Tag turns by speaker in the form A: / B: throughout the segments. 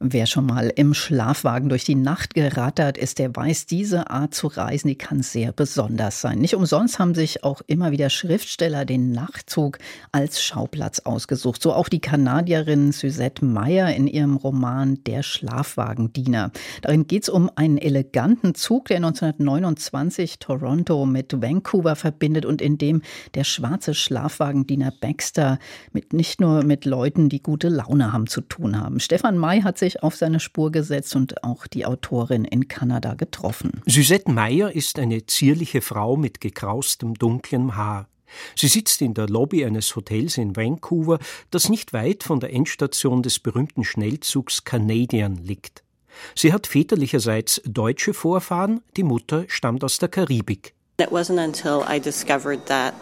A: Wer schon mal im Schlafwagen durch die Nacht gerattert ist, der weiß, diese Art zu reisen, die kann sehr besonders sein. Nicht umsonst haben sich auch immer wieder Schriftsteller den Nachtzug als Schauplatz ausgesucht. So auch die Kanadierin Suzette Meyer in ihrem Roman Der Schlafwagendiener. Darin geht es um einen eleganten Zug, der 1929 Toronto mit Vancouver verbindet und in dem der schwarze Schlafwagendiener Baxter mit nicht nur mit Leuten, die gute Laune haben, zu tun haben. Stefan May hat sich sich auf seine Spur gesetzt und auch die Autorin in Kanada getroffen.
B: Suzette Meyer ist eine zierliche Frau mit gekraustem dunklem Haar. Sie sitzt in der Lobby eines Hotels in Vancouver, das nicht weit von der Endstation des berühmten Schnellzugs Canadian liegt. Sie hat väterlicherseits deutsche Vorfahren, die Mutter stammt aus der Karibik. It wasn't until I discovered that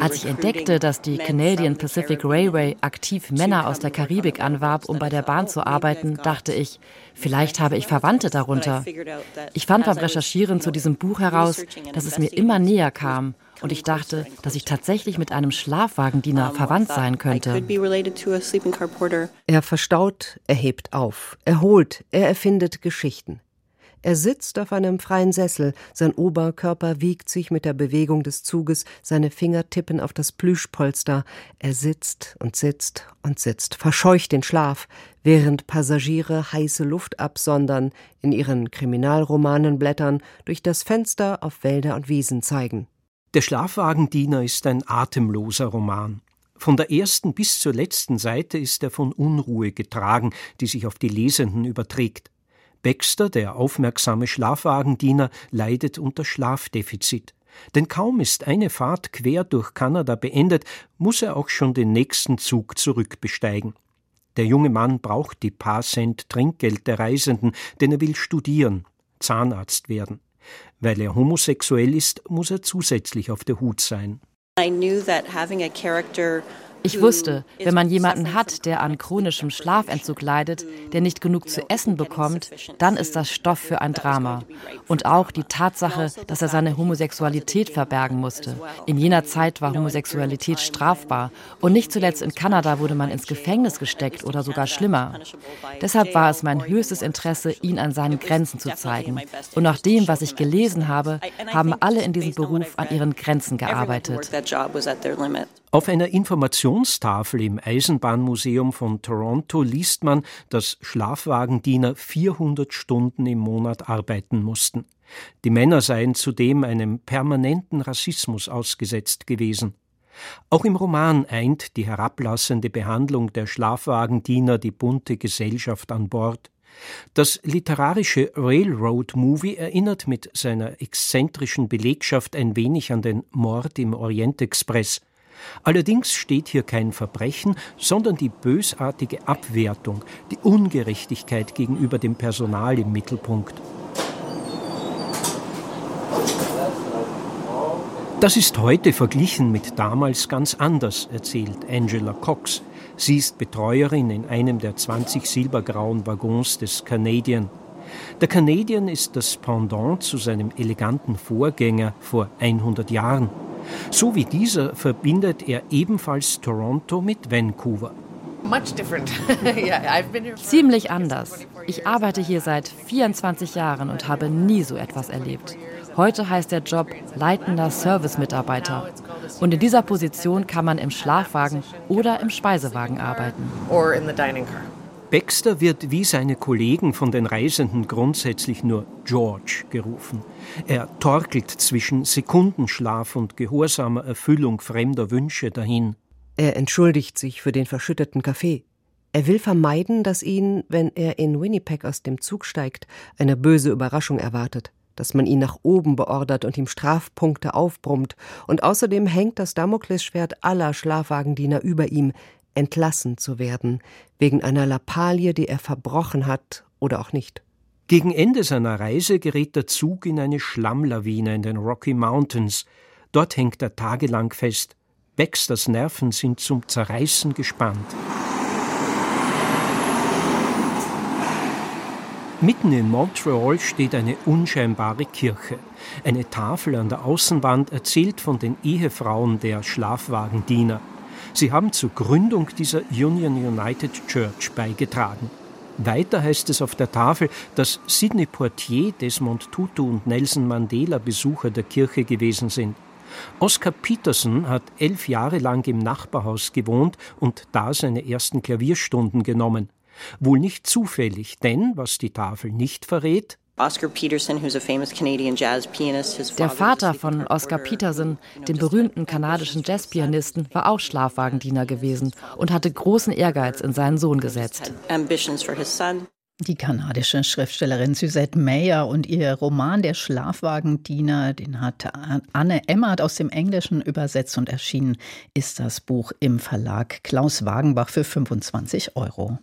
C: als ich entdeckte, dass die Canadian Pacific Railway aktiv Männer aus der Karibik anwarb, um bei der Bahn zu arbeiten, dachte ich, vielleicht habe ich Verwandte darunter. Ich fand beim Recherchieren zu diesem Buch heraus, dass es mir immer näher kam und ich dachte, dass ich tatsächlich mit einem Schlafwagendiener verwandt sein könnte.
D: Er verstaut, er hebt auf, er holt, er erfindet Geschichten. Er sitzt auf einem freien Sessel, sein Oberkörper wiegt sich mit der Bewegung des Zuges, seine Finger tippen auf das Plüschpolster. Er sitzt und sitzt und sitzt, verscheucht den Schlaf, während Passagiere heiße Luft absondern, in ihren Kriminalromanen blättern, durch das Fenster auf Wälder und Wiesen zeigen.
B: Der Schlafwagendiener ist ein atemloser Roman. Von der ersten bis zur letzten Seite ist er von Unruhe getragen, die sich auf die Lesenden überträgt. Baxter, der aufmerksame Schlafwagendiener, leidet unter Schlafdefizit. Denn kaum ist eine Fahrt quer durch Kanada beendet, muss er auch schon den nächsten Zug zurückbesteigen. Der junge Mann braucht die paar Cent Trinkgeld der Reisenden, denn er will studieren, Zahnarzt werden. Weil er homosexuell ist, muss er zusätzlich auf der Hut sein. I knew that having a
C: character ich wusste, wenn man jemanden hat, der an chronischem Schlafentzug leidet, der nicht genug zu essen bekommt, dann ist das Stoff für ein Drama. Und auch die Tatsache, dass er seine Homosexualität verbergen musste. In jener Zeit war Homosexualität strafbar. Und nicht zuletzt in Kanada wurde man ins Gefängnis gesteckt oder sogar schlimmer. Deshalb war es mein höchstes Interesse, ihn an seinen Grenzen zu zeigen. Und nach dem, was ich gelesen habe, haben alle in diesem Beruf an ihren Grenzen gearbeitet.
B: Auf einer Informationstafel im Eisenbahnmuseum von Toronto liest man, dass Schlafwagendiener 400 Stunden im Monat arbeiten mussten. Die Männer seien zudem einem permanenten Rassismus ausgesetzt gewesen. Auch im Roman eint die herablassende Behandlung der Schlafwagendiener die bunte Gesellschaft an Bord. Das literarische Railroad Movie erinnert mit seiner exzentrischen Belegschaft ein wenig an den Mord im Orient Express. Allerdings steht hier kein Verbrechen, sondern die bösartige Abwertung, die Ungerechtigkeit gegenüber dem Personal im Mittelpunkt. Das ist heute verglichen mit damals ganz anders, erzählt Angela Cox. Sie ist Betreuerin in einem der 20 silbergrauen Waggons des Canadian. Der Canadian ist das Pendant zu seinem eleganten Vorgänger vor 100 Jahren. So wie dieser verbindet er ebenfalls Toronto mit Vancouver.
C: Ziemlich anders. Ich arbeite hier seit 24 Jahren und habe nie so etwas erlebt. Heute heißt der Job leitender Service-Mitarbeiter. Und in dieser Position kann man im Schlafwagen oder im Speisewagen arbeiten.
B: Baxter wird wie seine Kollegen von den Reisenden grundsätzlich nur George gerufen. Er torkelt zwischen Sekundenschlaf und gehorsamer Erfüllung fremder Wünsche dahin.
D: Er entschuldigt sich für den verschütteten Kaffee. Er will vermeiden, dass ihn, wenn er in Winnipeg aus dem Zug steigt, eine böse Überraschung erwartet, dass man ihn nach oben beordert und ihm Strafpunkte aufbrummt, und außerdem hängt das Damoklesschwert aller Schlafwagendiener über ihm, entlassen zu werden, wegen einer Lappalie, die er verbrochen hat oder auch nicht.
B: Gegen Ende seiner Reise gerät der Zug in eine Schlammlawine in den Rocky Mountains. Dort hängt er tagelang fest. Baxters Nerven sind zum Zerreißen gespannt. Mitten in Montreal steht eine unscheinbare Kirche. Eine Tafel an der Außenwand erzählt von den Ehefrauen der Schlafwagendiener. Sie haben zur Gründung dieser Union United Church beigetragen. Weiter heißt es auf der Tafel, dass Sidney Poitier, Desmond Tutu und Nelson Mandela Besucher der Kirche gewesen sind. Oscar Peterson hat elf Jahre lang im Nachbarhaus gewohnt und da seine ersten Klavierstunden genommen. Wohl nicht zufällig, denn, was die Tafel nicht verrät,
C: der Vater von Oscar Peterson, dem berühmten kanadischen Jazzpianisten, war auch Schlafwagendiener gewesen und hatte großen Ehrgeiz in seinen Sohn gesetzt.
A: Die kanadische Schriftstellerin Suzette Mayer und ihr Roman Der Schlafwagendiener, den hat Anne Emmert aus dem Englischen übersetzt und erschienen ist das Buch im Verlag Klaus Wagenbach für 25 Euro.